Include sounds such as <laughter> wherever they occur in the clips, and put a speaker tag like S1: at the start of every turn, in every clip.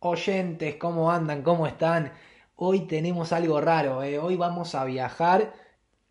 S1: oyentes, ¿cómo andan? ¿Cómo están? Hoy tenemos algo raro, ¿eh? hoy vamos a viajar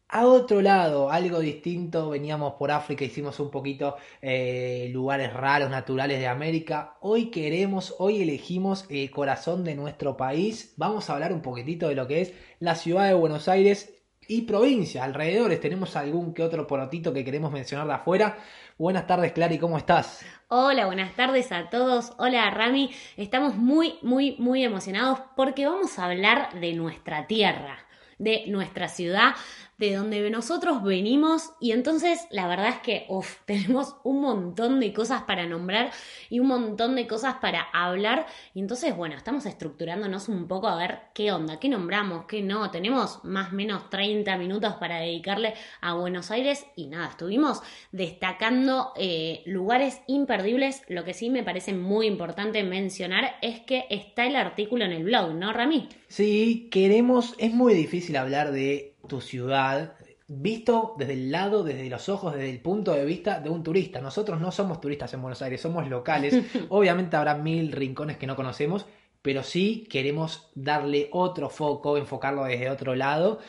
S1: a otro lado, algo distinto. Veníamos por África, hicimos un poquito eh, lugares raros, naturales de América. Hoy queremos, hoy elegimos el corazón de nuestro país. Vamos a hablar un poquitito de lo que es la ciudad de Buenos Aires y provincia, alrededores. Tenemos algún que otro porotito que queremos mencionar de afuera. Buenas tardes, Clary, ¿cómo estás?
S2: Hola, buenas tardes a todos. Hola, Rami. Estamos muy, muy, muy emocionados porque vamos a hablar de nuestra tierra, de nuestra ciudad, de donde nosotros venimos y entonces la verdad es que <laughs> tenemos un montón de cosas para nombrar y un montón de cosas para hablar. Y entonces bueno, estamos estructurándonos un poco a ver qué onda, qué nombramos, qué no, tenemos más o menos 30 minutos para dedicarle a Buenos Aires y nada, estuvimos destacando eh, lugares imperdibles, lo que sí me parece muy importante mencionar es que está el artículo en el blog, ¿no, Rami?
S1: Sí, queremos, es muy difícil hablar de tu ciudad visto desde el lado, desde los ojos, desde el punto de vista de un turista. Nosotros no somos turistas en Buenos Aires, somos locales. <laughs> Obviamente habrá mil rincones que no conocemos, pero sí queremos darle otro foco, enfocarlo desde otro lado.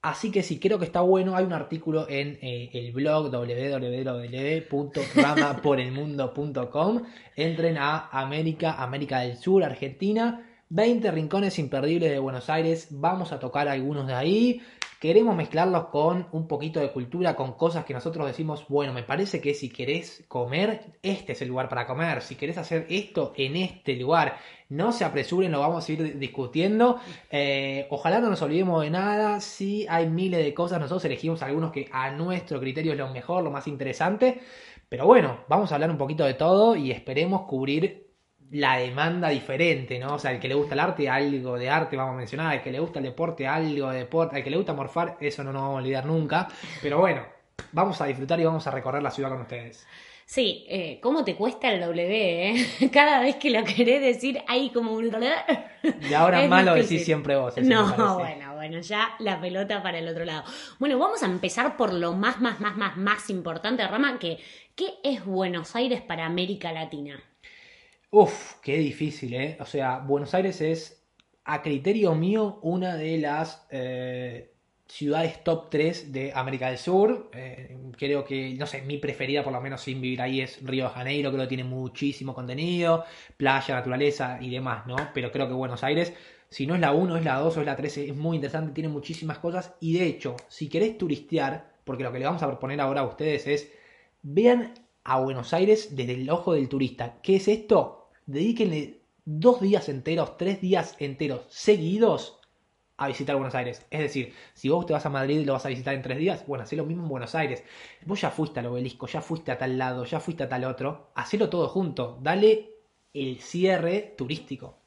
S1: Así que sí, creo que está bueno. Hay un artículo en eh, el blog www.ramaporelmundo.com. Entren a América, América del Sur, Argentina. 20 rincones imperdibles de Buenos Aires. Vamos a tocar algunos de ahí queremos mezclarlos con un poquito de cultura, con cosas que nosotros decimos, bueno, me parece que si querés comer, este es el lugar para comer, si querés hacer esto en este lugar, no se apresuren, lo vamos a ir discutiendo, eh, ojalá no nos olvidemos de nada, si hay miles de cosas, nosotros elegimos algunos que a nuestro criterio es lo mejor, lo más interesante, pero bueno, vamos a hablar un poquito de todo y esperemos cubrir la demanda diferente, ¿no? O sea, al que le gusta el arte, algo de arte vamos a mencionar, al que le gusta el deporte, algo de deporte, al que le gusta morfar, eso no nos vamos a olvidar nunca. Pero bueno, vamos a disfrutar y vamos a recorrer la ciudad con ustedes.
S2: Sí, eh, ¿cómo te cuesta el W? Eh? <laughs> Cada vez que lo querés decir hay como un...
S1: Y ahora malo lo decís siempre vos.
S2: No, bueno, bueno, ya la pelota para el otro lado. Bueno, vamos a empezar por lo más, más, más, más, más importante, Rama, que ¿qué es Buenos Aires para América Latina?
S1: Uf, qué difícil, ¿eh? O sea, Buenos Aires es, a criterio mío, una de las eh, ciudades top 3 de América del Sur. Eh, creo que, no sé, mi preferida, por lo menos sin vivir ahí, es Río de Janeiro. Creo que tiene muchísimo contenido, playa, naturaleza y demás, ¿no? Pero creo que Buenos Aires, si no es la 1, es la 2 o es la 3, es muy interesante, tiene muchísimas cosas. Y de hecho, si querés turistear, porque lo que le vamos a proponer ahora a ustedes es, vean a Buenos Aires desde el ojo del turista. ¿Qué es esto? Dedíquenle dos días enteros, tres días enteros seguidos a visitar Buenos Aires. Es decir, si vos te vas a Madrid y lo vas a visitar en tres días, bueno, hacé lo mismo en Buenos Aires. Vos ya fuiste al obelisco, ya fuiste a tal lado, ya fuiste a tal otro. Hacelo todo junto. Dale el cierre turístico.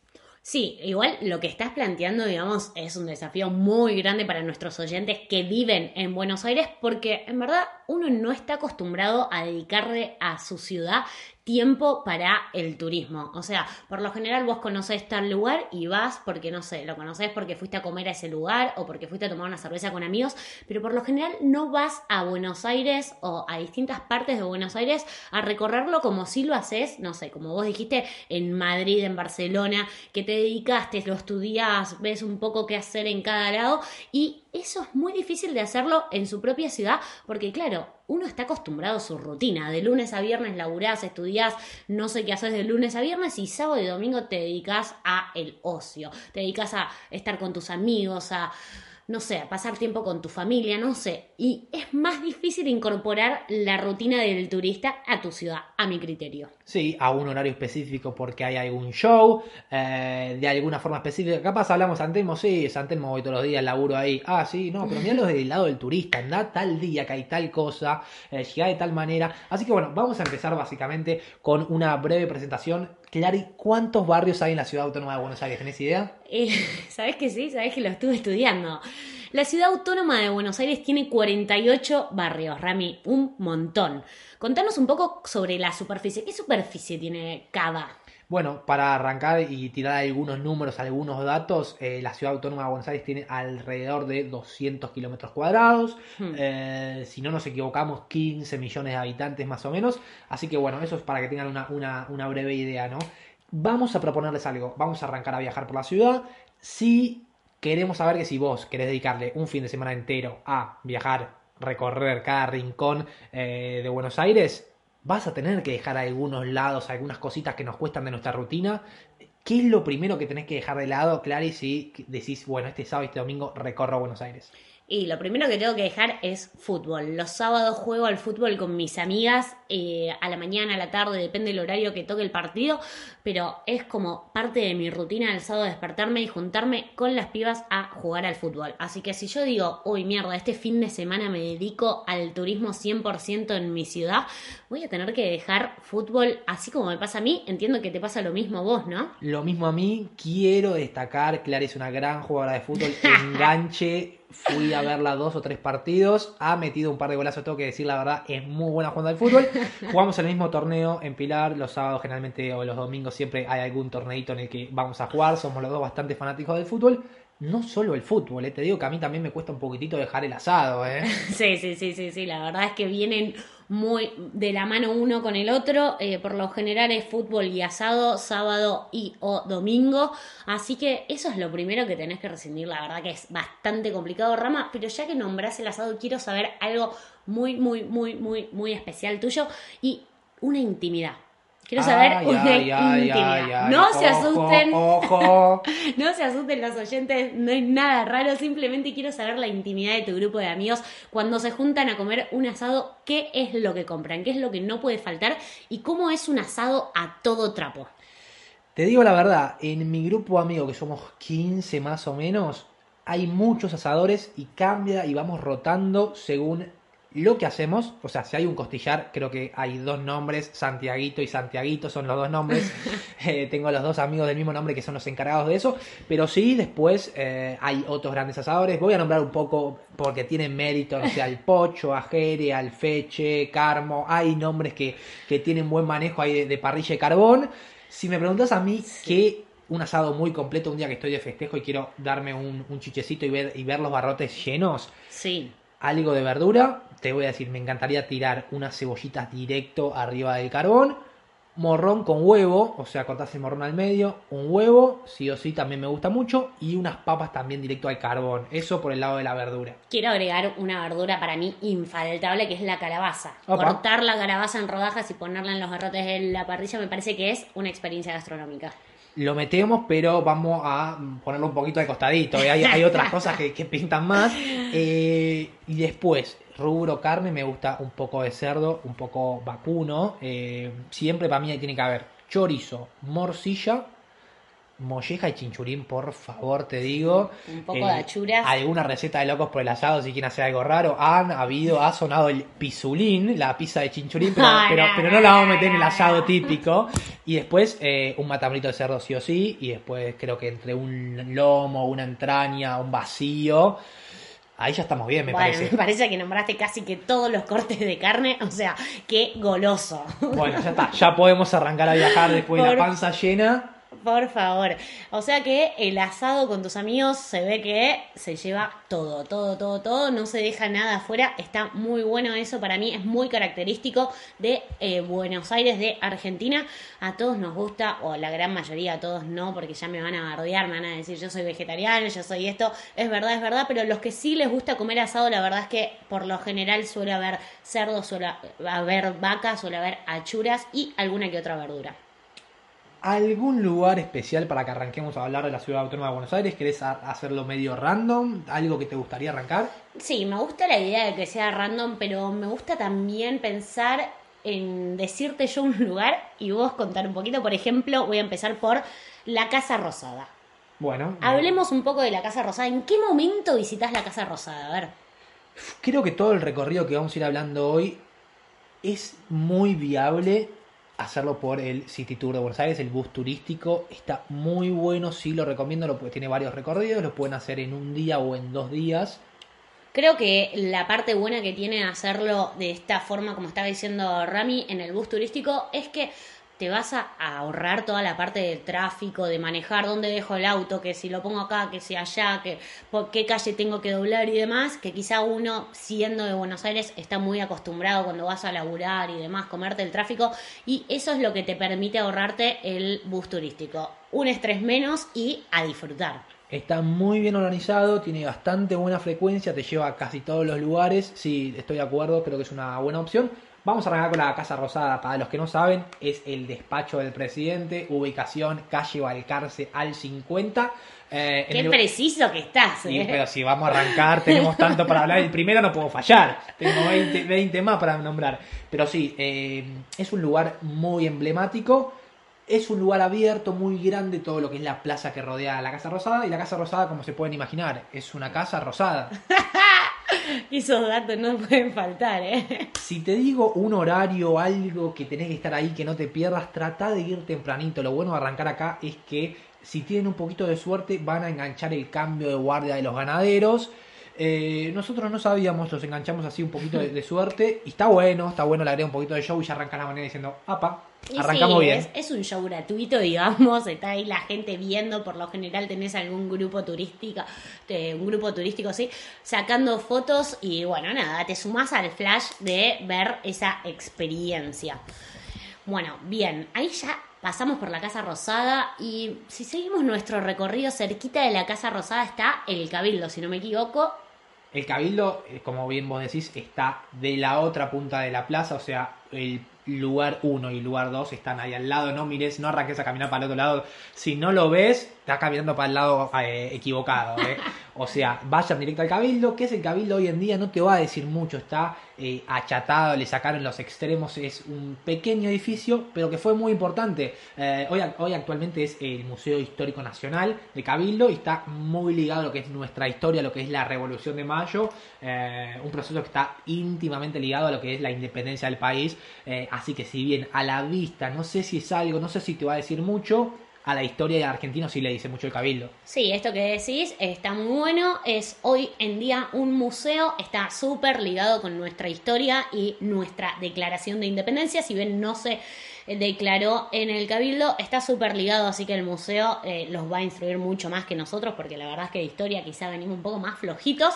S2: Sí, igual lo que estás planteando, digamos, es un desafío muy grande para nuestros oyentes que viven en Buenos Aires porque en verdad uno no está acostumbrado a dedicarle a su ciudad tiempo para el turismo. O sea, por lo general vos conocés tal lugar y vas porque, no sé, lo conocés porque fuiste a comer a ese lugar o porque fuiste a tomar una cerveza con amigos, pero por lo general no vas a Buenos Aires o a distintas partes de Buenos Aires a recorrerlo como si lo haces, no sé, como vos dijiste, en Madrid, en Barcelona, que te dedicaste, lo estudias, ves un poco qué hacer en cada lado y eso es muy difícil de hacerlo en su propia ciudad porque, claro, uno está acostumbrado a su rutina. De lunes a viernes laburás, estudiás, no sé qué haces de lunes a viernes y sábado y domingo te dedicas a el ocio. Te dedicas a estar con tus amigos, a no sé, a pasar tiempo con tu familia, no sé. Y es más difícil incorporar la rutina del turista a tu ciudad, a mi criterio.
S1: Sí, a un horario específico porque hay algún show, eh, de alguna forma específica. Capaz hablamos Santelmo, sí, Santelmo voy todos los días, laburo ahí. Ah, sí, no, pero lo del lado del turista, anda tal día que hay tal cosa, eh, llega de tal manera. Así que bueno, vamos a empezar básicamente con una breve presentación Clary, ¿cuántos barrios hay en la ciudad autónoma de Buenos Aires? ¿Tenés idea?
S2: Eh, <laughs> ¿Sabes que sí? ¿Sabes que lo estuve estudiando? La ciudad autónoma de Buenos Aires tiene 48 barrios, Rami, un montón. Contanos un poco sobre la superficie. ¿Qué superficie tiene cada?
S1: Bueno, para arrancar y tirar algunos números, algunos datos, eh, la ciudad autónoma de Buenos Aires tiene alrededor de 200 kilómetros cuadrados. Hmm. Eh, si no nos equivocamos, 15 millones de habitantes más o menos. Así que bueno, eso es para que tengan una, una, una breve idea, ¿no? vamos a proponerles algo. Vamos a arrancar a viajar por la ciudad. Si queremos saber que si vos querés dedicarle un fin de semana entero a viajar, recorrer cada rincón eh, de Buenos Aires, vas a tener que dejar algunos lados, algunas cositas que nos cuestan de nuestra rutina. ¿Qué es lo primero que tenés que dejar de lado, Clary, si decís, bueno, este sábado y este domingo recorro Buenos Aires?
S2: Y lo primero que tengo que dejar es fútbol. Los sábados juego al fútbol con mis amigas, eh, a la mañana, a la tarde, depende del horario que toque el partido, pero es como parte de mi rutina del sábado despertarme y juntarme con las pibas a jugar al fútbol. Así que si yo digo, uy mierda, este fin de semana me dedico al turismo 100% en mi ciudad, voy a tener que dejar fútbol así como me pasa a mí. Entiendo que te pasa lo mismo vos, ¿no?
S1: Lo mismo a mí, quiero destacar, Clara es una gran jugadora de fútbol, <laughs> enganche fui a verla dos o tres partidos, ha metido un par de golazos, tengo que decir la verdad, es muy buena jugando al fútbol. <laughs> Jugamos el mismo torneo en Pilar, los sábados generalmente o los domingos siempre hay algún torneito en el que vamos a jugar, somos los dos bastante fanáticos del fútbol no solo el fútbol, eh. te digo que a mí también me cuesta un poquitito dejar el asado, ¿eh? <laughs>
S2: Sí, sí, sí, sí, sí, la verdad es que vienen muy de la mano uno con el otro, eh, por lo general es fútbol y asado, sábado y o domingo, así que eso es lo primero que tenés que rescindir, la verdad que es bastante complicado, Rama, pero ya que nombrás el asado, quiero saber algo muy, muy, muy, muy, muy especial tuyo y una intimidad. Quiero saber una intimidad. no se asusten. <laughs> no se asusten los oyentes, no es nada raro, simplemente quiero saber la intimidad de tu grupo de amigos cuando se juntan a comer un asado, qué es lo que compran, qué es lo que no puede faltar y cómo es un asado a todo trapo.
S1: Te digo la verdad, en mi grupo de amigos, que somos 15 más o menos, hay muchos asadores y cambia y vamos rotando según lo que hacemos, o sea, si hay un costillar, creo que hay dos nombres, Santiaguito y Santiaguito son los dos nombres. <laughs> Eh, tengo los dos amigos del mismo nombre que son los encargados de eso. Pero sí, después eh, hay otros grandes asadores. Voy a nombrar un poco porque tienen mérito, no sé, al Pocho, a Jere, al Feche, Carmo. Hay nombres que, que tienen buen manejo ahí de, parrilla y carbón. Si me preguntas a mí qué un asado muy completo un día que estoy de festejo y quiero darme un, un chichecito y ver, y ver los barrotes llenos.
S2: Sí.
S1: Algo de verdura, te voy a decir, me encantaría tirar unas cebollitas directo arriba del carbón. Morrón con huevo, o sea, cortás el morrón al medio, un huevo, sí o sí también me gusta mucho, y unas papas también directo al carbón. Eso por el lado de la verdura.
S2: Quiero agregar una verdura para mí infaltable, que es la calabaza. Cortar la calabaza en rodajas y ponerla en los garrotes de la parrilla me parece que es una experiencia gastronómica
S1: lo metemos, pero vamos a ponerlo un poquito de costadito. ¿eh? Hay, otras cosas que, pintan más. Eh, y después, rubro carne, me gusta un poco de cerdo, un poco vacuno. Eh, siempre para mí tiene que haber chorizo, morcilla molleja y chinchurín, por favor, te digo.
S2: Un poco de achuras.
S1: Alguna receta de locos por el asado, si quieren hacer algo raro. Han habido, ha sonado el pisulín, la pizza de chinchurín, pero, <laughs> pero, no la vamos a meter en el asado típico. Y después eh, un matambrito de cerdo sí o sí. Y después creo que entre un lomo, una entraña, un vacío. Ahí ya estamos bien, me parece. <laughs>
S2: Me parece que nombraste casi que todos los cortes de carne, o sea, qué goloso.
S1: Bueno, ya está, ya podemos arrancar a viajar después de la panza llena.
S2: Por favor. O sea que el asado con tus amigos se ve que se lleva todo, todo, todo, todo. No se deja nada afuera. Está muy bueno eso. Para mí es muy característico de eh, Buenos Aires, de Argentina. A todos nos gusta, o la gran mayoría, a todos no, porque ya me van a bardear, me van a decir yo soy vegetariano, yo soy esto. Es verdad, es verdad. Pero los que sí les gusta comer asado, la verdad es que por lo general suele haber cerdo, suele haber vacas, suele haber achuras y alguna que otra verdura.
S1: ¿Algún lugar especial para que arranquemos a hablar de la ciudad autónoma de Buenos Aires? ¿Querés hacerlo medio random? ¿Algo que te gustaría arrancar?
S2: Sí, me gusta la idea de que sea random, pero me gusta también pensar en decirte yo un <laughs> lugar y vos contar un poquito. Por ejemplo, voy a empezar por la Casa Rosada.
S1: Bueno.
S2: Hablemos un poco de la Casa Rosada. ¿En qué momento visitas la Casa Rosada? A ver.
S1: Creo que todo el recorrido que vamos a ir hablando hoy es muy viable hacerlo por el City Tour de Buenos Aires, el bus turístico. Está muy bueno, sí lo recomiendo, lo, tiene varios recorridos, lo pueden hacer en un día o en dos días.
S2: Creo que la parte buena que tiene hacerlo de esta forma, como estaba diciendo Rami, en el bus turístico, es que te vas a ahorrar toda la parte del tráfico, de manejar dónde dejo el auto, que si lo pongo acá, que si allá, que por qué calle tengo que doblar y demás, que quizá uno siendo de Buenos Aires está muy acostumbrado cuando vas a laburar y demás, comerte el tráfico y eso es lo que te permite ahorrarte el bus turístico. Un estrés menos y a disfrutar.
S1: Está muy bien organizado, tiene bastante buena frecuencia, te lleva a casi todos los lugares. Sí, estoy de acuerdo, creo que es una buena opción. Vamos a arrancar con la Casa Rosada. Para los que no saben, es el despacho del presidente, ubicación calle Balcarce al 50.
S2: Eh, Qué preciso que estás.
S1: ¿eh? pero si vamos a arrancar, tenemos tanto para hablar. El primero no puedo fallar. Tengo 20, más para nombrar. Pero sí, eh, es un lugar muy emblemático. Es un lugar abierto, muy grande, todo lo que es la plaza que rodea la Casa Rosada. Y la Casa Rosada, como se pueden imaginar, es una casa rosada. <laughs> <laughs>
S2: Esos datos no pueden faltar, ¿eh?
S1: Si te digo un horario, algo que tenés que estar ahí, que no te pierdas, trata de ir tempranito. Lo bueno de arrancar acá es que si tienen un poquito de suerte van a enganchar el cambio de guardia de los ganaderos eh, nosotros no sabíamos, los enganchamos así un poquito de, suerte. Y está bueno, está bueno, le agrega un poquito de show y ya arranca la manera diciendo, apa, arrancamos bien.
S2: Es, un show gratuito, <laughs> digamos, está ahí la gente viendo, por lo general tenés algún grupo turístico, un grupo turístico, sí, sacando fotos y bueno, nada, te sumás al flash de ver esa experiencia. Bueno, bien, ahí ya pasamos por la Casa Rosada y si seguimos nuestro recorrido cerquita de la Casa Rosada está el Cabildo, si no me equivoco,
S1: el cabildo, eh, como bien vos decís, está de la otra punta de la plaza, o sea, el lugar 1 y lugar 2 están ahí al lado, no mires, no arranques a caminar para el otro lado. Si no lo ves, estás caminando para el lado eh, equivocado. ¿eh? O sea, vayan directo al cabildo. ¿Qué es el cabildo hoy en día? No te va a decir mucho, está eh, achatado, le sacaron los extremos, es un pequeño edificio, pero que fue muy importante. hoy, hoy actualmente es el Museo Histórico Nacional de Cabildo y está muy ligado a lo que es nuestra historia, a lo que es la Revolución de Mayo, un proceso que está íntimamente ligado a lo que es la independencia del país. Así que si bien a la vista no sé si es algo, no sé si te va a decir mucho, a la historia de Argentina sí le dice mucho el cabildo.
S2: Sí, esto que decís está muy bueno, es hoy en día un museo, está súper ligado con nuestra historia y nuestra declaración de independencia, si bien no se declaró en el cabildo, está súper ligado, así que el museo eh, los va a instruir mucho más que nosotros, porque la verdad es que de historia quizá venimos un poco más flojitos.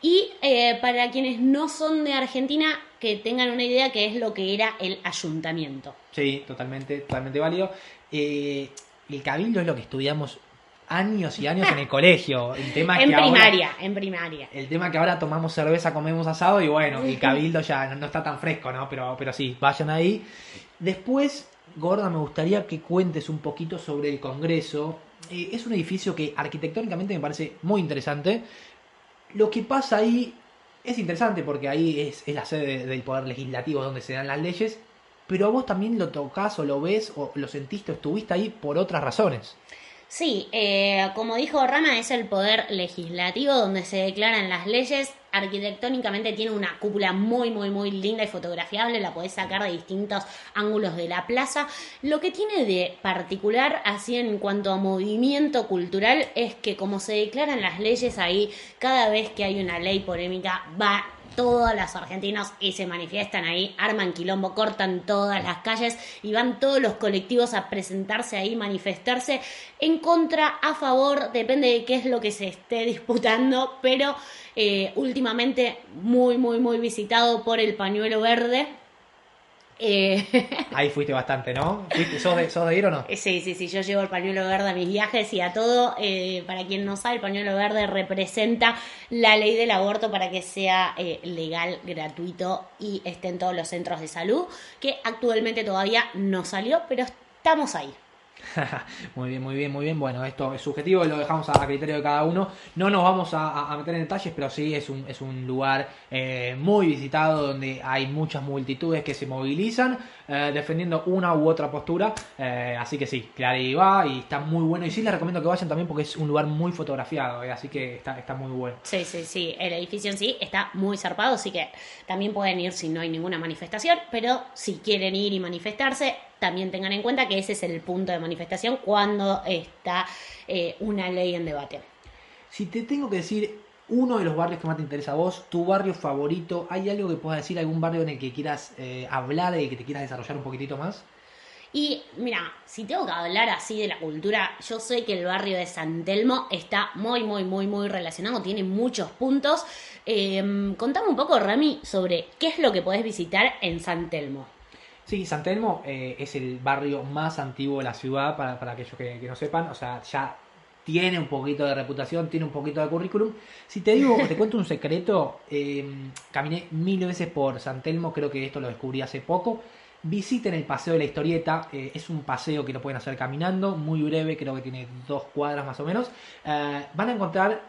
S2: Y eh, para quienes no son de Argentina, que tengan una idea que es lo que era el ayuntamiento.
S1: Sí, totalmente, totalmente válido. Eh, el cabildo es lo que estudiamos años y años en el colegio. El tema <laughs>
S2: en primaria, en primaria.
S1: El tema que ahora tomamos cerveza, comemos asado y bueno, el <laughs> cabildo ya no, está tan fresco, ¿no? Pero, pero sí, vayan ahí. Después, Gorda, me gustaría que cuentes un poquito sobre el Congreso. Eh, es un edificio que arquitectónicamente me parece muy interesante. Lo que pasa ahí es interesante porque ahí es, la sede del Poder Legislativo donde se dan las leyes, pero vos también lo tocas o lo ves o lo sentiste o estuviste ahí por otras razones.
S2: Sí, eh, como dijo Rama, es el poder legislativo donde se declaran las leyes. Arquitectónicamente tiene una cúpula muy, muy, muy linda y fotografiable. La podés sacar de distintos ángulos de la plaza. Lo que tiene de particular, así en cuanto a movimiento cultural, es que como se declaran las leyes ahí, cada vez que hay una ley polémica, va todos los argentinos y se manifiestan ahí, arman quilombo, cortan todas las calles y van todos los colectivos a presentarse ahí, manifestarse en contra, a favor, depende de qué es lo que se esté disputando, pero eh, últimamente muy, muy, muy visitado por el pañuelo verde
S1: eh, Ahí fuiste bastante, ¿no? ¿Sos, de, ¿Sos, de, ir o no?
S2: Sí, sí, sí, yo llevo el pañuelo verde a mis viajes y a todo. Eh, para quien no sabe, el pañuelo verde representa la ley del aborto para que sea eh, legal, gratuito y esté en todos los centros de salud, que actualmente todavía no salió, pero estamos ahí. <laughs>
S1: muy bien, muy bien, muy bien. Bueno, esto es subjetivo, lo dejamos a, criterio de cada uno. No nos vamos a, meter en detalles, pero sí es un, es un lugar eh, muy visitado donde hay muchas multitudes que se movilizan eh, defendiendo una u otra postura. Eh, así que sí, claro, y va y está muy bueno. Y sí les recomiendo que vayan también porque es un lugar muy fotografiado, así que está, está muy bueno.
S2: Sí, sí, sí. El edificio en sí está muy zarpado, así que también pueden ir si no hay ninguna manifestación, pero si quieren ir y manifestarse, también tengan en cuenta que ese es el punto de manifestación cuando está eh, una ley en debate.
S1: Si te tengo que decir uno de los barrios que más te interesa a vos, tu barrio favorito, ¿hay algo que puedas decir, algún barrio en el que quieras eh, hablar y que te quieras desarrollar un poquitito más?
S2: Y mira, si tengo que hablar así de la cultura, yo sé que el barrio de San Telmo está muy, muy, muy, muy relacionado, tiene muchos puntos. Eh, contame un poco, Rami, sobre qué es lo que podés visitar en San Telmo.
S1: Sí, San Telmo eh, es el barrio más antiguo de la ciudad, para, para aquellos que, no sepan. O sea, ya tiene un poquito de reputación, tiene un poquito de currículum. Si te digo, te cuento un secreto, eh, caminé mil veces por San Telmo, creo que esto lo descubrí hace poco. Visiten el Paseo de la Historieta, eh, es un paseo que lo pueden hacer caminando, muy breve, creo que tiene dos cuadras más o menos. Van a encontrar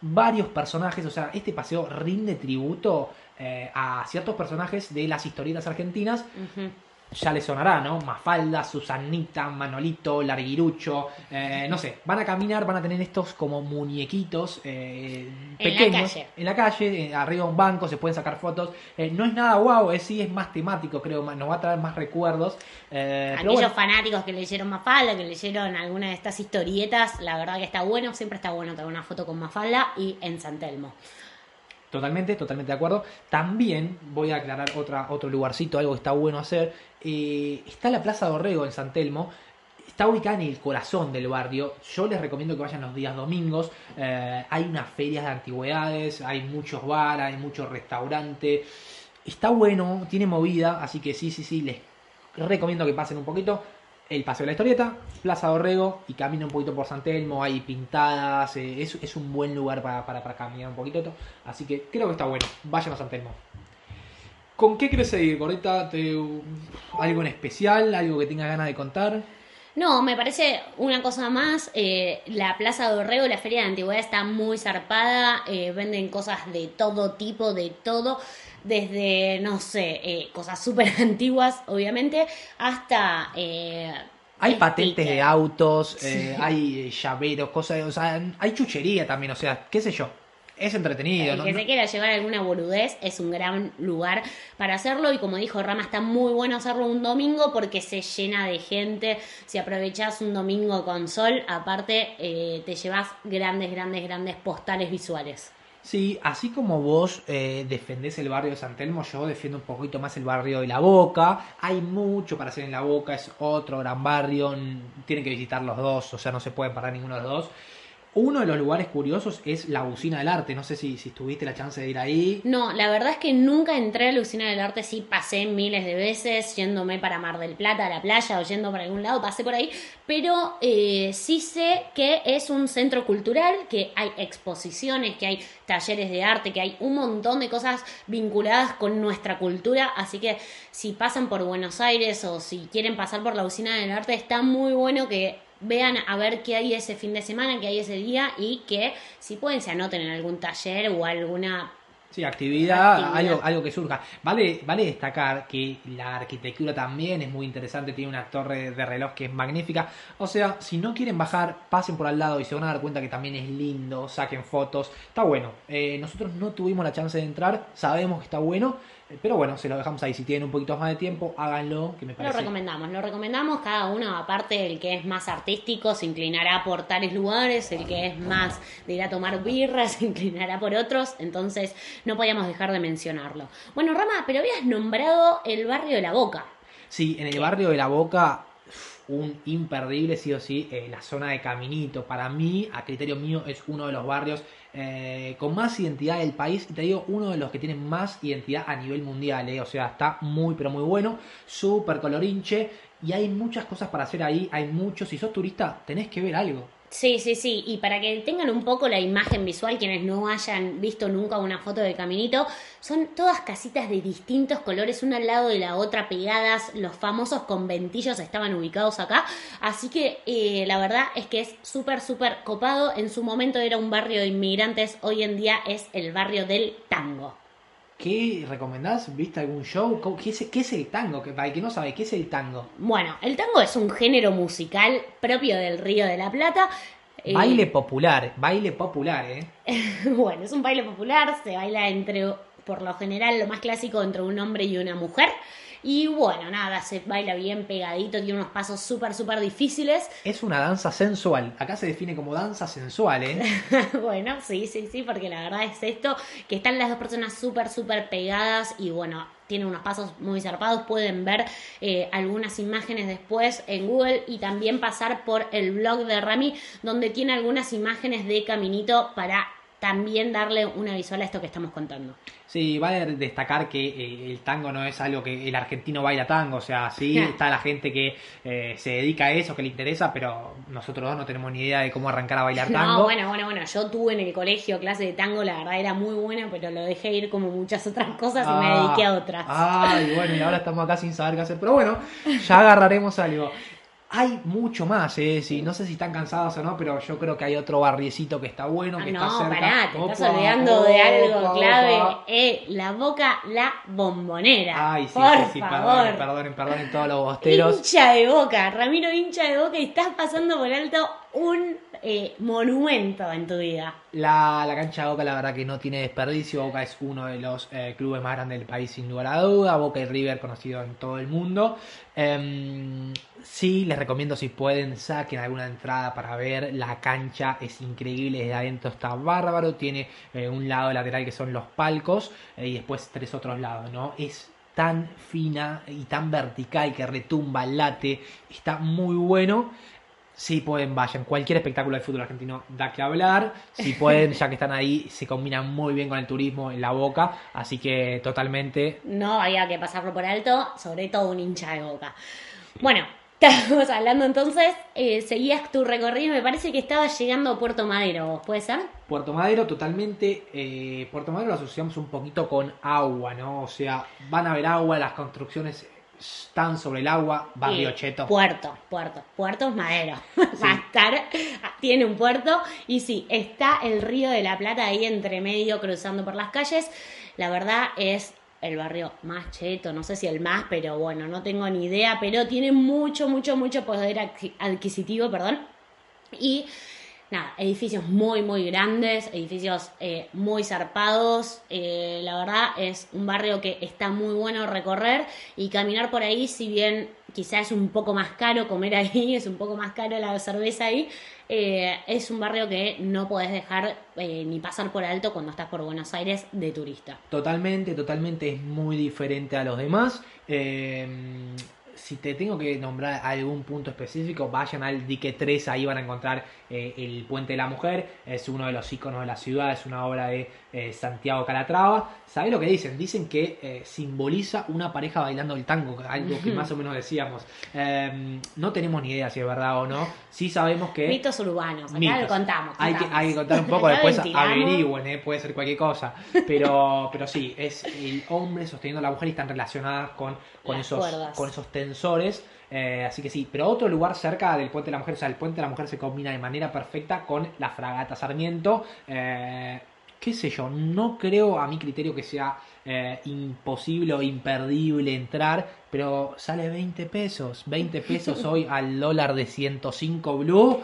S1: varios personajes, o sea, este paseo rinde tributo eh, a ciertos personajes de las historietas argentinas. Ya les sonará, ¿no? Mafalda, Susanita, Manolito, Larguirucho, eh, no sé, van a caminar, van a tener estos como muñequitos eh,
S2: En la
S1: pequeños
S2: calle.
S1: en la calle, eh, arriba de un banco, se pueden sacar fotos. Eh, no es nada guau, es sí es más temático, creo, nos va a traer más recuerdos. Eh,
S2: Aquellos
S1: bueno,
S2: fanáticos que leyeron Mafalda, que leyeron alguna de estas historietas, la verdad que está bueno, siempre está bueno tener una foto con Mafalda y en San Telmo.
S1: Totalmente, totalmente de acuerdo. También voy a aclarar otra, otro lugarcito, algo que está bueno hacer. Eh, está la Plaza Dorrego en San Telmo. Está ubicada en el corazón del barrio. Yo les recomiendo que vayan los días domingos. Eh, hay unas ferias de antigüedades, hay muchos bares, hay muchos restaurantes. Está bueno, tiene movida, así que sí, sí, sí, les recomiendo que pasen un poquito. El Paseo de la Historieta, Plaza Dorrego y caminen un poquito por San Telmo, hay pintadas, eh, es, es un buen lugar para, para, para caminar un poquito. Así que creo que está bueno, vayan a San Telmo. ¿Con qué quieres seguir, Gordita? ¿Te- ¿Algo en especial? ¿Algo que tengas ganas de contar?
S2: No, me parece una cosa más. eh, la Plaza de Orrego, la Feria de Antigüedad está muy zarpada. eh, venden cosas de todo tipo, de todo. Desde, no sé, eh, cosas súper <laughs> antiguas, obviamente, hasta. eh,
S1: Hay patentes de autos, eh, hay eh, llaveros, cosas, o sea, hay chuchería también, o sea, qué sé yo. Es entretenido,
S2: El
S1: ¿no?
S2: que se quiera llevar alguna boludez es un gran lugar para hacerlo y como dijo Rama está muy bueno hacerlo un domingo porque se llena de gente. Si aprovechás un domingo con sol, aparte eh, te llevas grandes, grandes, grandes postales visuales.
S1: Sí, así como vos eh, defendés el barrio de San Telmo, yo defiendo un poquito más el barrio de La Boca. Hay mucho para hacer en La Boca, es otro gran barrio, tienen que visitar los dos, o sea, no se pueden parar ninguno de los dos. Uno de los lugares curiosos es la Usina del Arte, no sé si, si tuviste la chance de ir ahí.
S2: No, la verdad es que nunca entré a la usina del arte, sí pasé miles de veces yéndome para Mar del Plata, a la playa o yendo para algún lado, pasé por ahí, pero eh, sí sé que es un centro cultural, que hay exposiciones, que hay talleres de arte, que hay un montón de cosas vinculadas con nuestra cultura, así que si pasan por Buenos Aires o si quieren pasar por la usina del arte, está muy bueno que vean a ver qué hay ese fin de semana, qué hay ese día y que si pueden se anoten en algún taller o alguna
S1: Sí, actividad,
S2: Actividad.
S1: Algo, algo que surja. Vale, vale destacar que la arquitectura también es muy interesante, tiene una torre de reloj que es magnífica. O sea, si no quieren bajar, pasen por al lado y se van a dar cuenta que también es lindo, saquen fotos. Está bueno. Eh, nosotros no tuvimos la chance de entrar, sabemos que está bueno, pero bueno, se lo dejamos ahí. Si tienen un poquito más de tiempo, háganlo, que me
S2: Lo
S1: parece.
S2: recomendamos, lo recomendamos. Cada uno, aparte, el que es más artístico, se inclinará por tales lugares, el que es más de ir a tomar birras, <laughs> se inclinará por otros. Entonces, no podíamos dejar de mencionarlo. Bueno, Rama, pero habías nombrado el barrio de la Boca.
S1: Sí, en el barrio de La Boca, un imperdible, sí o sí, eh, la zona de Caminito. Para mí, a criterio mío, es uno de los barrios eh, con más identidad del país. Y te digo, uno de los que tienen más identidad a nivel mundial. eh. O sea, está muy, pero muy bueno. Súper colorinche. Y hay muchas cosas para hacer ahí. Hay muchos. Si sos turista, tenés que ver algo.
S2: Sí, sí, sí. Y para que tengan un poco la imagen visual, quienes no hayan visto nunca una foto del caminito, son todas casitas de distintos colores, una al lado de la otra, pegadas. Los famosos conventillos estaban ubicados acá. Así que eh, la verdad es que es súper, súper copado. En su momento era un barrio de inmigrantes, hoy en día es el barrio del tango.
S1: ¿Qué recomendás? ¿Viste algún show? ¿Cómo- ¿Qué es, qué es el tango? Que, para el que no sabe, ¿qué es el tango?
S2: Bueno, el tango es un género musical propio del Río de la Plata. Eh,
S1: Baile <laughs> popular. Baile popular, ¿eh?
S2: Bueno, es un baile popular, se baila entre, por lo general, lo más clásico entre un hombre y una mujer. Y bueno, nada, se baila bien pegadito, tiene unos pasos súper, súper difíciles.
S1: Es una danza sensual. Acá se define como danza sensual, ¿eh? <laughs>
S2: bueno, sí, sí, sí, porque la verdad es esto, que están las dos personas súper, súper pegadas y bueno, tiene unos pasos muy zarpados. Pueden ver eh, algunas imágenes después en Google y también pasar por el blog de Rami, donde tiene algunas imágenes de caminito para también darle una visual a esto que estamos contando.
S1: Sí, vale destacar que eh, el tango no es algo que el argentino baila tango, o sea, sí está la gente que eh, se dedica a eso, que le interesa, pero nosotros dos no tenemos ni idea de cómo arrancar a bailar <laughs> tango.
S2: No, bueno, bueno, bueno, yo tuve en el colegio clase de tango, la verdad era muy buena, pero lo dejé ir como muchas otras cosas y me ah, dediqué a otras.
S1: Ay, bueno, y ahora estamos acá sin saber qué hacer, pero bueno, ya agarraremos algo. Hay mucho más, ¿eh? Sí, no sé si están cansados o no, pero yo creo que hay otro barriecito que está bueno, que
S2: no,
S1: está cerca.
S2: pará, te estás olvidando de algo clave. Eh, la boca, la bombonera.
S1: Ay, sí,
S2: Por
S1: sí, sí,
S2: favor.
S1: perdonen, perdonen, perdonen todos los bosteros.
S2: Hincha de boca, Ramiro hincha de boca y estás pasando por alto un eh, monumento en tu vida.
S1: La, la, cancha de Boca, la verdad que no tiene desperdicio. Boca es uno de los eh, clubes más grandes del país, sin lugar a duda. Boca y River, conocido en todo el mundo. Eh, sí, les recomiendo si pueden, saquen alguna entrada para ver. La cancha es increíble, desde adentro está bárbaro. Tiene eh, un lado lateral que son los palcos y después tres otros lados, ¿no? Es tan fina y tan vertical que retumba, late, está muy bueno. Si pueden, vayan. Cualquier espectáculo de fútbol argentino da que hablar. Si pueden, ya que están ahí, se combinan muy bien con el turismo en la boca. Así que totalmente.
S2: No había que pasarlo por alto, sobre todo un hincha de boca. Bueno, <laughs> estábamos hablando entonces, eh, seguías tu recorrido, me parece que estabas llegando a Puerto Madero, ¿puede ser?
S1: Puerto Madero totalmente, eh, Puerto Madero lo asociamos un poquito con agua, ¿no? O sea, van a ver agua, las construcciones están sobre el agua, barrio Cheto.
S2: Puerto, puerto, puerto es madero. <laughs> Va a estar, tiene un puerto y sí, está el río de la Plata ahí entre medio cruzando por las calles. La verdad es el barrio más cheto, no sé si el más, pero bueno, no tengo ni idea, pero tiene mucho, mucho, mucho poder adquisitivo, perdón. Y nada, edificios muy, muy grandes, edificios eh, muy zarpados. Eh, la verdad es un barrio que está muy bueno recorrer y caminar por ahí, si bien quizás es un poco más caro comer <laughs> ahí, es un poco más caro la cerveza ahí, eh, es un barrio que no podés dejar ni pasar por alto cuando estás por Buenos Aires de turista.
S1: Totalmente, totalmente es muy diferente a los demás si te tengo que nombrar algún punto específico, vayan al dique 3, ahí van a encontrar eh, el Puente de la Mujer, es uno de los iconos de la ciudad, es una obra de eh, Santiago Calatrava. ¿Sabés lo que dicen? Dicen que eh, simboliza una pareja bailando el tango, algo que <laughs> más o menos decíamos. Em, no tenemos ni idea si es verdad o no, sí sabemos que...
S2: Mitos urbanos, acá lo contamos.
S1: Hay, que, hay que contar un poco, <laughs> después averigüen, puede ser cualquier cosa. Pero, pero sí, es el hombre sosteniendo a la mujer y están relacionadas con, con, esos, con esos tensores. Eh, así que sí, pero otro lugar cerca del Puente de la Mujer, o sea, el Puente de la Mujer se combina de manera perfecta con la Fragata Sarmiento. Eh, qué sé yo, no creo a mi criterio que sea eh, imposible o imperdible entrar, pero sale 20 pesos, 20 pesos hoy <laughs> al dólar de 105 blue,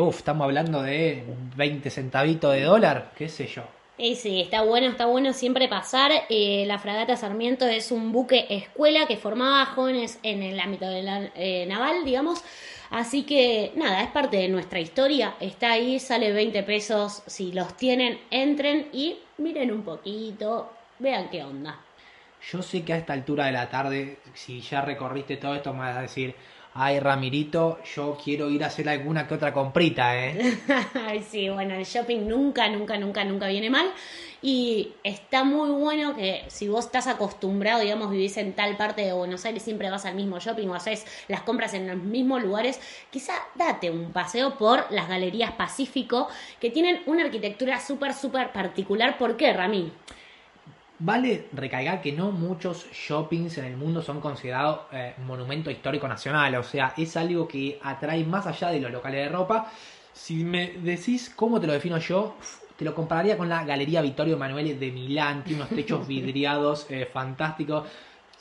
S1: uf, estamos hablando de 20 centavitos de dólar, qué sé yo.
S2: Y sí, está bueno, está bueno siempre pasar. Eh, la Fragata Sarmiento es un buque escuela que formaba jóvenes en el ámbito de la, eh, naval, digamos. Así que nada, es parte de nuestra historia. Está ahí, sale 20 pesos. Si los tienen, entren y miren un poquito, vean qué onda.
S1: Yo sé que a esta altura de la tarde, si ya recorriste todo esto, me vas a decir, ay Ramirito, yo quiero ir a hacer alguna que otra comprita, ¿eh? <laughs>
S2: Ay, sí, bueno, el shopping nunca, nunca, nunca, nunca viene mal. Y está muy bueno que si vos estás acostumbrado, digamos, vivís en tal parte de Buenos Aires, siempre vas al mismo shopping o haces las compras en los mismos lugares, quizá date un paseo por las galerías Pacífico, que tienen una arquitectura súper, súper particular. ¿Por qué, Rami?
S1: Vale recalcar que no muchos shoppings en el mundo son considerados eh, monumento histórico nacional, o sea, es algo que atrae más allá de los locales de ropa. Si me decís cómo te lo defino yo, te lo compararía con la Galería Vittorio Emanuele de Milán, tiene unos techos <laughs> vidriados eh, fantásticos.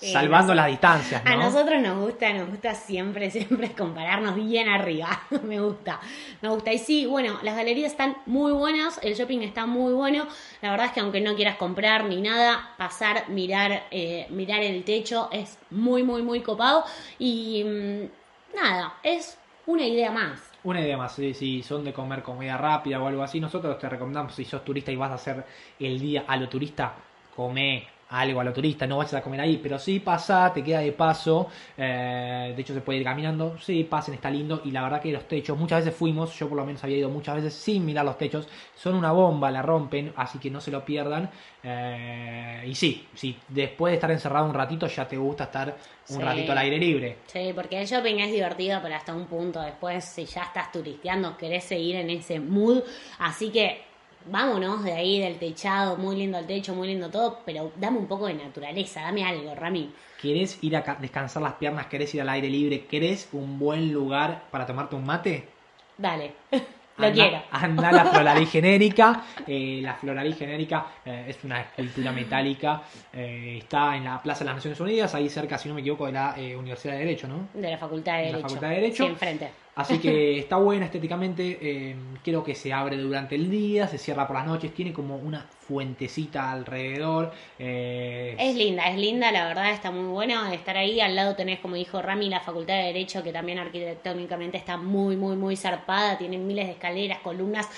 S2: Eh,
S1: Salvando
S2: nos-
S1: las distancias, ¿no?
S2: A nosotros nos gusta, nos gusta siempre, <laughs> siempre compararnos bien arriba. <laughs> me gusta, me gusta. Y sí, bueno, las galerías están muy buenas, el shopping está muy bueno. La verdad es que aunque no quieras comprar ni nada, pasar, mirar, eh, mirar el techo es muy, muy, muy copado. Y mm, nada, es una idea más.
S1: Una idea más, si, si son de comer comida rápida o algo así, nosotros te recomendamos, si sos turista y vas a hacer el día a lo turista, come algo a lo turista, no vayas a comer ahí, pero sí pasa, te queda de paso, eh, de hecho se puede ir caminando, sí, pasen, está lindo, y la verdad que los techos, muchas veces fuimos, yo por lo menos había ido muchas veces sin mirar los techos, son una bomba, la rompen, así que no se lo pierdan, eh, y sí, si después de estar encerrado un ratito ya te gusta estar un
S2: Sí.
S1: ratito al aire libre.
S2: Sí, porque el shopping es divertido, pero hasta un punto. Después, si ya estás turisteando, querés seguir en ese mood. Así que vámonos de ahí, del techado. Muy lindo el techo, muy lindo todo. Pero dame un poco de naturaleza, dame algo, Rami.
S1: ¿Querés ir a ca- descansar las piernas? ¿Querés ir al aire libre? ¿Querés un buen lugar para tomarte un mate?
S2: Dale, <laughs> lo
S1: Anda-
S2: quiero.
S1: Anda la <laughs> Floralí Genérica. Eh, la Floralí Genérica eh, es una escultura metálica. eh, está en la Plaza de las Naciones Unidas, ahí cerca, si no me equivoco, de la eh, Universidad de Derecho, ¿no?
S2: De la Facultad de
S1: De la
S2: Derecho.
S1: Facultad de Derecho.
S2: Sí, enfrente.
S1: Así que está buena estéticamente. eh, creo que se abre durante el día, se cierra por las noches. Tiene como una fuentecita alrededor. eh,
S2: Es linda, es linda, la verdad está muy bueno estar ahí. Al lado tenés, como dijo Rami, la Facultad de Derecho, que también arquitectónicamente está muy, muy, muy zarpada. Tiene miles de escaleras, columnas.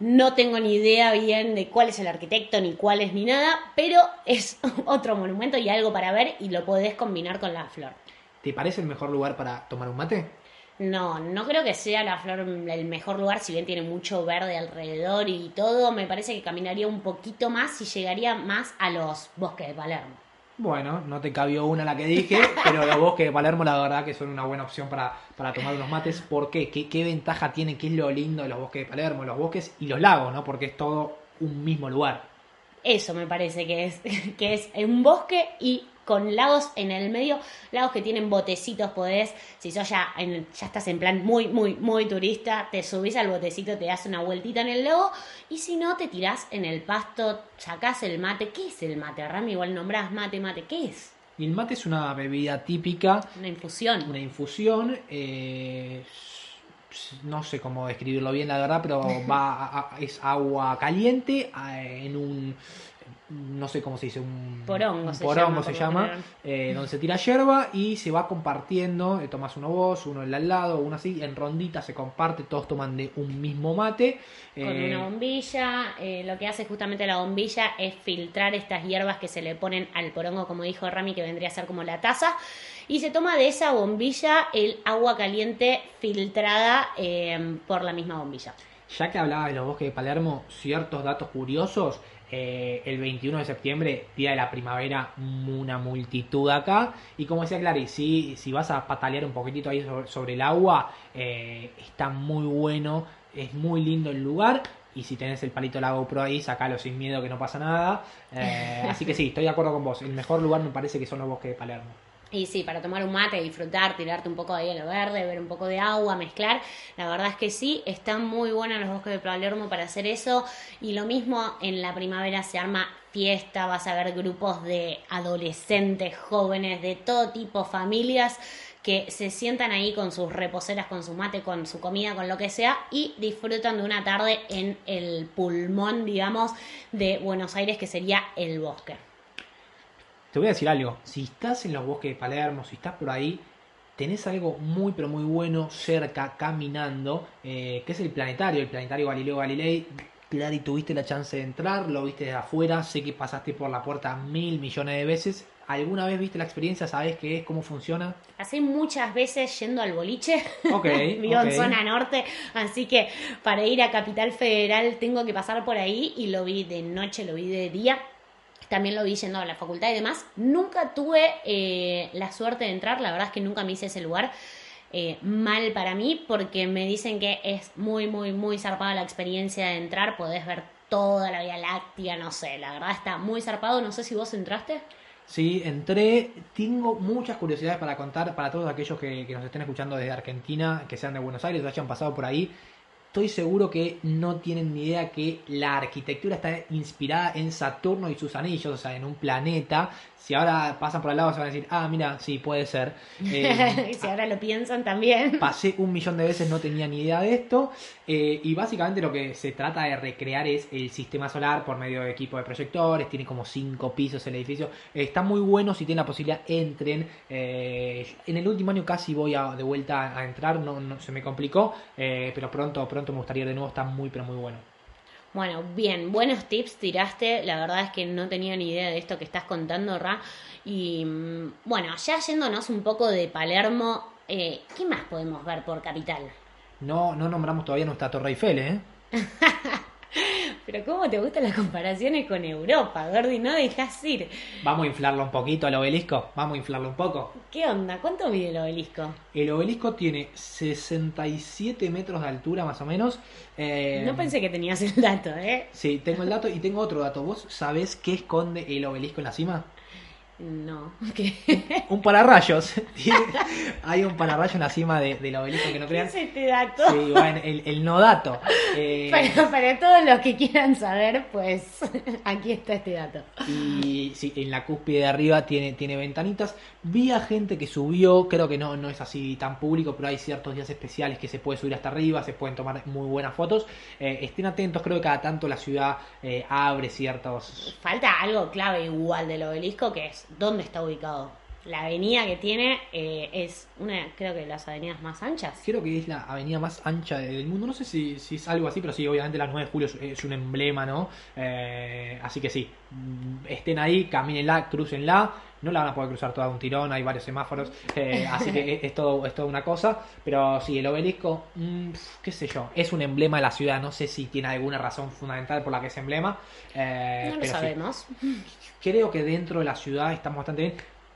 S2: No tengo ni idea bien de cuál es el arquitecto, ni cuál es ni nada, pero es <laughs> otro monumento y algo para ver y lo podés combinar con la flor.
S1: ¿Te parece el mejor lugar para tomar un mate?
S2: No, no creo que sea la flor el mejor lugar, si bien tiene mucho verde alrededor y todo, me parece que caminaría un poquito más y llegaría más a los bosques de Palermo.
S1: Bueno, no te cabió una la que dije, <laughs> pero los bosques de Palermo la verdad que son una buena opción para, para tomar unos mates. ¿Por qué? qué? ¿Qué ventaja tiene? ¿Qué es lo lindo de los bosques de Palermo? Los bosques y los lagos, ¿no? Porque es todo un mismo lugar.
S2: Eso me parece que es, <laughs> que es un bosque y con lagos en el medio, lagos que tienen botecitos, podés, si sos ya, en- ya estás en plan muy, muy, muy turista, te subís al botecito, te das una vueltita en el lago, y si no, te tirás en el pasto, sacás el mate. ¿Qué es el mate? Rami, igual nombrás mate, mate, ¿qué es?
S1: Y el mate es una bebida típica,
S2: Una infusión.
S1: una infusión. eh, no sé cómo describirlo bien, la verdad, pero <laughs> va a- a- es agua caliente a- en un. No sé cómo se dice, un
S2: Porongo
S1: un
S2: se
S1: porongo
S2: llama,
S1: se llama, eh, donde se tira hierba y se va compartiendo. eh, tomas uno vos, uno el al lado, uno así, en rondita se comparte, todos toman de un mismo mate.
S2: Con
S1: eh,
S2: una bombilla, eh, lo que hace justamente la bombilla es filtrar estas hierbas que se le ponen al porongo, como dijo Rami, que vendría a ser como la taza, y se toma de esa bombilla el agua caliente filtrada por la misma bombilla.
S1: Ya que hablaba de los bosques de Palermo, ciertos datos curiosos. Eh, el 21 de septiembre, día de la primavera, una multitud acá. Y como decía Clary, si, si vas a patalear un poquitito ahí sobre, sobre el agua, eh, está muy bueno, es muy lindo el lugar. Y si tenés el palito de la GoPro ahí, sacalo sin miedo que no pasa nada. Eh, <laughs> así que sí, estoy de acuerdo con vos. El mejor lugar me parece que son los bosques de Palermo.
S2: Y sí, para tomar un mate, disfrutar, tirarte un poco ahí a lo verde, ver un poco de agua, mezclar. La verdad es que sí, están muy buenos los bosques de Palermo para hacer eso. Y lo mismo en la primavera se arma fiesta, vas a ver grupos de adolescentes, jóvenes, de todo tipo, familias que se sientan ahí con sus reposeras, con su mate, con su comida, con lo que sea, y disfrutan de una tarde en el pulmón, digamos, de Buenos Aires, que sería el bosque.
S1: Te voy a decir algo. Si estás en los bosques de Palermo, si estás por ahí, tenés algo muy pero muy bueno cerca, caminando, eh, que es el planetario, el planetario Galileo Galilei. Clary, tuviste la chance de entrar, lo viste desde afuera, sé que pasaste por la puerta mil millones de veces. ¿Alguna vez viste la experiencia? ¿Sabes qué es? ¿Cómo funciona?
S2: Pasé muchas veces yendo al boliche.
S1: Ok, <laughs>
S2: Vivo en zona norte, así que para ir a Capital Federal tengo que pasar por ahí y lo vi de noche, lo vi de día. También lo vi yendo a la facultad y demás. Nunca tuve eh, la suerte de entrar, la verdad es que nunca me hice ese lugar. eh, mal para mí porque me dicen que es muy, muy, muy zarpada la experiencia de entrar. Podés ver toda la Vía Láctea, no sé, la verdad está muy zarpado. No sé si vos entraste.
S1: Sí, entré. Tengo muchas curiosidades para contar para todos aquellos que, que nos estén escuchando desde Argentina, que sean de Buenos Aires o hayan pasado por ahí. Estoy seguro que no tienen ni idea que la arquitectura está inspirada en Saturno y sus anillos, o sea, en un planeta. Si ahora pasan por al lado se van a decir, ah, mira, sí, puede ser. <laughs>
S2: Eh, si ahora lo piensan también.
S1: Pasé un millón de veces, no tenía ni idea de esto. Eh, y básicamente lo que se trata de recrear es el sistema solar por medio de equipo de proyectores. Tiene como cinco pisos el edificio. está muy bueno si tienen la posibilidad, entren. Eh, en el último año casi voy a, de vuelta a entrar, no, no se me complicó. pero pronto, pronto me gustaría ir de nuevo, está muy, pero muy bueno.
S2: Bueno, bien, buenos tips tiraste. La verdad es que no tenía ni idea de esto que estás contando, Ra. Y mm, bueno, ya yéndonos un poco de Palermo, eh, ¿qué más podemos ver por capital?
S1: No, no nombramos todavía nuestra Torre Eiffel, ¿eh? <laughs>
S2: Pero ¿cómo te gustan las comparaciones con Europa, Gordy? No dejas ir.
S1: Vamos a inflarlo un poquito al obelisco. Vamos a inflarlo un poco.
S2: ¿Qué onda? ¿Cuánto mide el obelisco?
S1: El obelisco tiene 67 metros de altura más o menos.
S2: Eh, no pensé que tenías el dato, ¿eh?
S1: Sí, tengo el dato y tengo otro dato. ¿Vos sabés qué esconde el obelisco en la cima?
S2: No, <laughs>
S1: Un pararrayos. <laughs> Hay un pararrayo en la cima de, del obelisco que no crean.
S2: ¿Qué es este dato?
S1: Sí, bueno, el, el no dato.
S2: Eh, para, todos los que quieran saber, pues <laughs> aquí está este dato.
S1: Y sí, en la cúspide de arriba tiene, tiene ventanitas. Vi a gente que subió, creo que no, no es así tan público, pero hay ciertos días especiales que se puede subir hasta arriba, se pueden tomar muy buenas fotos. Eh, estén atentos, creo que cada tanto la ciudad eh, abre ciertos...
S2: Falta algo clave igual del obelisco, que es dónde está ubicado. La avenida que tiene eh, es una, creo que de las avenidas más anchas.
S1: Creo que es la avenida más ancha del mundo. No sé si, si es algo así, pero sí, obviamente la 9 de julio es, un emblema, ¿no? Eh, así que sí, mm, estén ahí, camínenla, crucenla. No la van a poder cruzar toda un tirón, hay varios semáforos, eh, así que <laughs> es, todo, es toda una cosa. Pero sí, el obelisco, mm, qué sé yo, es un emblema de la ciudad. No sé si tiene alguna razón fundamental por la que es emblema.
S2: no lo sabemos.
S1: Creo que dentro de la ciudad estamos bastante bien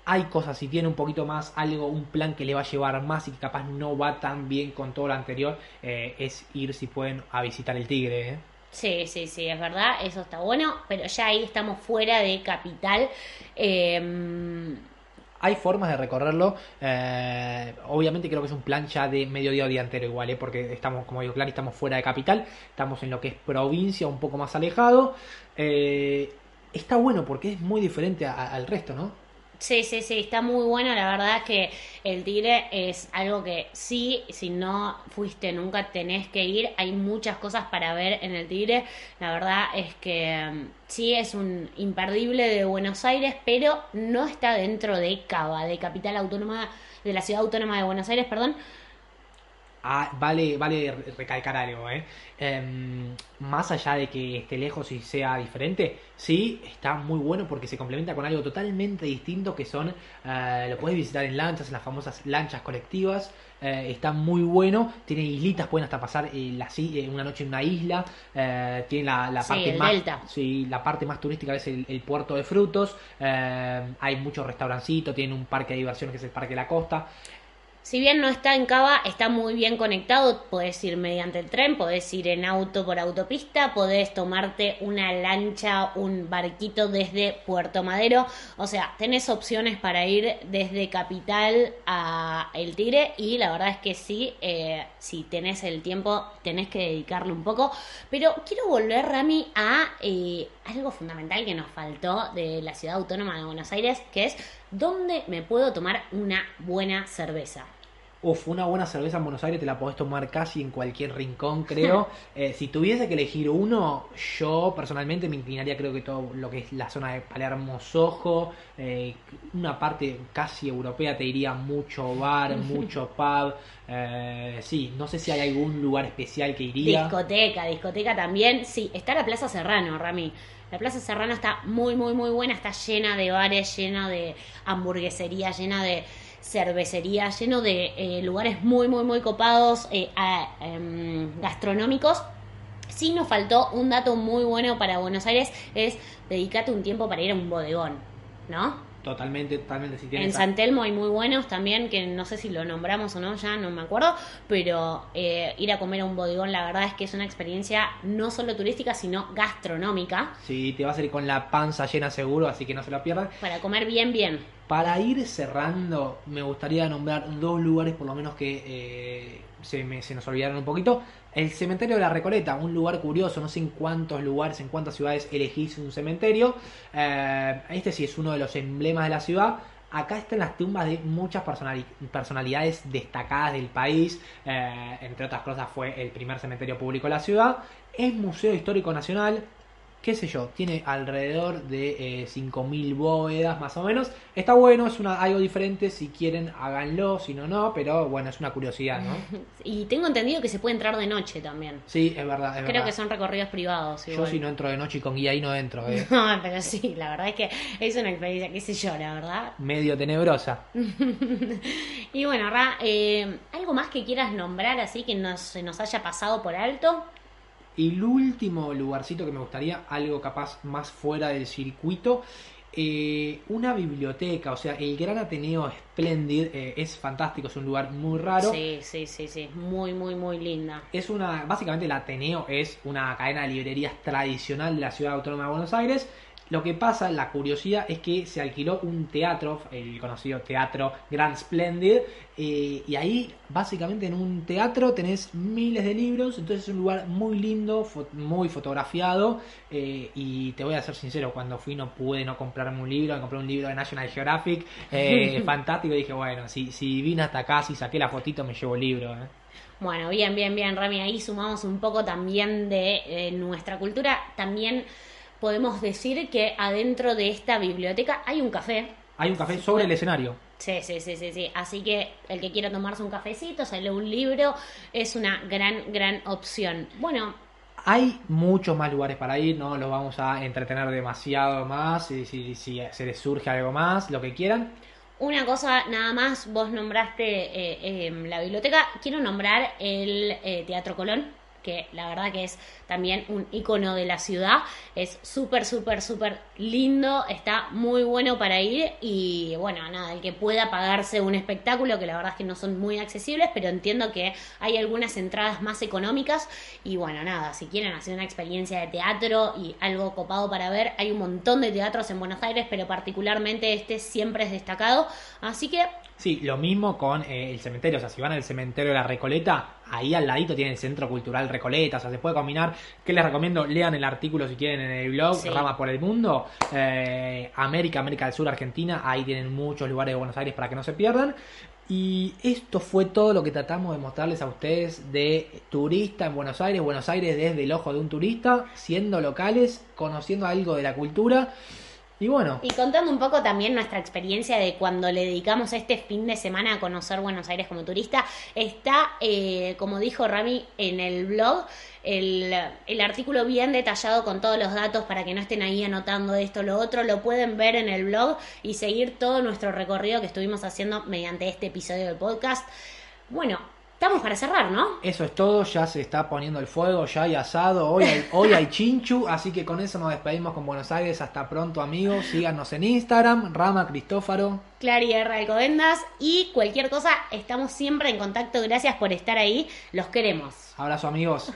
S1: hay cosas, si tiene un poquito más algo, un plan que le va a llevar más y que capaz no va tan bien con todo lo anterior, eh, es ir si pueden a visitar el Tigre. ¿eh?
S2: Sí, sí, sí, es verdad, eso está bueno, pero ya ahí estamos fuera de capital. Em,
S1: hay formas de recorrerlo. Eh, obviamente creo que es un plan ya de mediodía o día entero igual, ¿eh? porque estamos, como digo, claro, estamos fuera de capital, estamos en lo que es provincia, un poco más alejado. está bueno porque es muy diferente al resto, ¿no?
S2: Sí, sí, sí, está muy bueno. La verdad que el Tigre es algo que sí, si no fuiste nunca tenés que ir. Hay muchas cosas para ver en el Tigre. La verdad es que mm, sí es un imperdible de Buenos Aires, pero no está dentro de Cava, de Capital Autónoma, de la Ciudad Autónoma de Buenos Aires, perdón.
S1: Ah, vale, vale recalcar algo, ¿eh? Em, más allá de que esté lejos y sea diferente, sí, está muy bueno porque se complementa con algo totalmente distinto que son, eh, lo puedes visitar en lanchas, en las famosas lanchas colectivas, eh, está muy bueno, tiene islitas, pueden hasta pasar eh, una noche en una isla, tiene la, parte más, sí, la parte más turística es el, puerto de frutos, hay muchos restaurancitos, tiene un parque de diversiones que es el Parque de la Costa,
S2: si bien no está en Cava, está muy bien conectado. Podés ir mediante el tren, podés ir en auto por autopista, podés tomarte una lancha, un barquito desde Puerto Madero. O sea, tenés opciones para ir desde Capital a El Tigre y la verdad es que sí, eh, si tenés el tiempo, tenés que dedicarle un poco. Pero quiero volver, Rami, a eh, algo fundamental que nos faltó de la ciudad autónoma de Buenos Aires, que es dónde me puedo tomar una buena cerveza.
S1: Uf, una buena cerveza en Buenos Aires te la podés tomar casi en cualquier rincón, creo. <laughs> Eh, si tuviese que elegir uno, yo personalmente me inclinaría, creo que todo lo que es la zona de Palermo Sojo, eh, una parte casi europea, te diría mucho bar, <laughs> mucho pub. Eh, sí, no sé si hay algún lugar especial que iría.
S2: Discoteca, discoteca también. Sí, está la Plaza Serrano, Rami. La Plaza Serrano está muy, muy, muy buena, está llena de bares, llena de hamburguesería, llena de cervecería, lleno de eh, lugares muy, muy, muy copados, eh, em, gastronómicos. Sí nos faltó un dato muy bueno para Buenos Aires, es dedicarte un tiempo para ir a un bodegón, ¿no?
S1: Totalmente, totalmente. Si
S2: en San Telmo hay muy buenos también, que no sé si lo nombramos o no, ya no me acuerdo, pero eh, ir a comer a un bodegón, la verdad es que es una experiencia no solo turística, sino gastronómica.
S1: Sí, te va a salir con la panza llena seguro, así que no se lo pierdan.
S2: Para comer bien, bien.
S1: Para ir cerrando, me gustaría nombrar dos lugares por lo menos que... Eh, se, me, nos olvidaron un poquito. El cementerio de la Recoleta, un lugar curioso, no sé en cuántos lugares, en cuántas ciudades elegís un cementerio. Eh, este sí es uno de los emblemas de la ciudad. Acá están las tumbas de muchas personalidades destacadas del país. Eh, entre otras cosas fue el primer cementerio público de la ciudad. Es Museo Histórico Nacional qué sé yo, tiene alrededor de 5.000 eh, bóvedas más o menos. Está bueno, es una, algo diferente, si quieren háganlo, si no, no, pero bueno, es una curiosidad, ¿no? <laughs>
S2: Y tengo entendido que se puede entrar de noche también.
S1: Sí, es verdad.
S2: Creo que son recorridos privados.
S1: Yo si no entro de noche y con guía ahí no entro. ¿eh? <laughs>
S2: No, pero sí, la verdad es que es una experiencia, qué sé yo, la verdad.
S1: Medio tenebrosa. <laughs>
S2: y bueno, Ra, eh, ¿algo más que quieras nombrar así que nos, se nos haya pasado por alto?
S1: Y el último lugarcito que me gustaría, algo capaz más fuera del circuito, eh, una biblioteca, o sea, el Gran Ateneo Splendid eh, es fantástico, es un lugar muy raro.
S2: Sí, sí, sí, sí, muy, muy, muy linda.
S1: Es una, básicamente el Ateneo es una cadena de librerías tradicional de la ciudad autónoma de Buenos Aires lo que pasa, la curiosidad, es que se alquiló un teatro, el conocido teatro Grand Splendid, eh, y ahí básicamente en un teatro tenés miles de libros, entonces es un lugar muy lindo, muy fotografiado, eh, y te voy a ser sincero, cuando fui no pude no comprarme un libro, compré un libro de National Geographic, eh, <laughs> fantástico, y dije, bueno, si, si vine hasta acá, si saqué la fotito, me llevo el libro.
S2: Bueno, bien, bien, bien, Rami, ahí sumamos un poco también de nuestra cultura, también podemos decir que adentro de esta biblioteca hay un café.
S1: Hay un café sobre el escenario.
S2: Sí, sí, sí, sí, sí. Así que el que quiera tomarse un cafecito, sale un libro, es una gran, gran opción. Bueno.
S1: Hay muchos más lugares para ir, no los vamos a entretener demasiado más, si, si, si se les surge algo más, lo que quieran.
S2: Una cosa nada más, vos nombraste eh, em, la biblioteca, quiero nombrar el eh, Teatro Colón, que la verdad que es también un icono de la ciudad. Es súper, súper, súper lindo, está muy bueno para ir y bueno, nada, el que pueda pagarse un espectáculo, que la verdad es que no son muy accesibles, pero entiendo que hay algunas entradas más económicas y bueno, nada, si quieren hacer una experiencia de teatro y algo copado para ver, hay un montón de teatros en Buenos Aires, pero particularmente este siempre es destacado, así que
S1: Sí, lo mismo con eh, el cementerio. O sea, si van al cementerio de la Recoleta, ahí al ladito tienen el Centro Cultural Recoleta. O sea, se puede combinar. ¿Qué les recomiendo? Lean el artículo si quieren en el blog, Rama por el Mundo. Eh, América, América del Sur, Argentina. Ahí tienen muchos lugares de Buenos Aires para que no se pierdan. Y esto fue todo lo que tratamos de mostrarles a ustedes de turista en Buenos Aires. Buenos Aires desde el ojo de un turista, siendo locales, conociendo algo de la cultura. Y bueno.
S2: Y contando un poco también nuestra experiencia de cuando le dedicamos este fin de semana a conocer Buenos Aires como turista, está, eh, como dijo Rami en el blog, el, el, artículo bien detallado con todos los datos para que no estén ahí anotando esto, lo otro, lo pueden ver en el blog y seguir todo nuestro recorrido que estuvimos haciendo mediante este episodio del podcast. Bueno, Estamos para cerrar, ¿no?
S1: Eso es todo, ya se está poniendo el fuego, ya hay asado, hoy hay, <laughs> hoy hay chinchu, así que con eso nos despedimos con Buenos Aires. Hasta pronto, amigos. Síganos en Instagram, Rama Cristófaro.
S2: Clary R. Alcobendas y cualquier cosa, estamos siempre en contacto. Gracias por estar ahí, los queremos.
S1: Abrazo, amigos.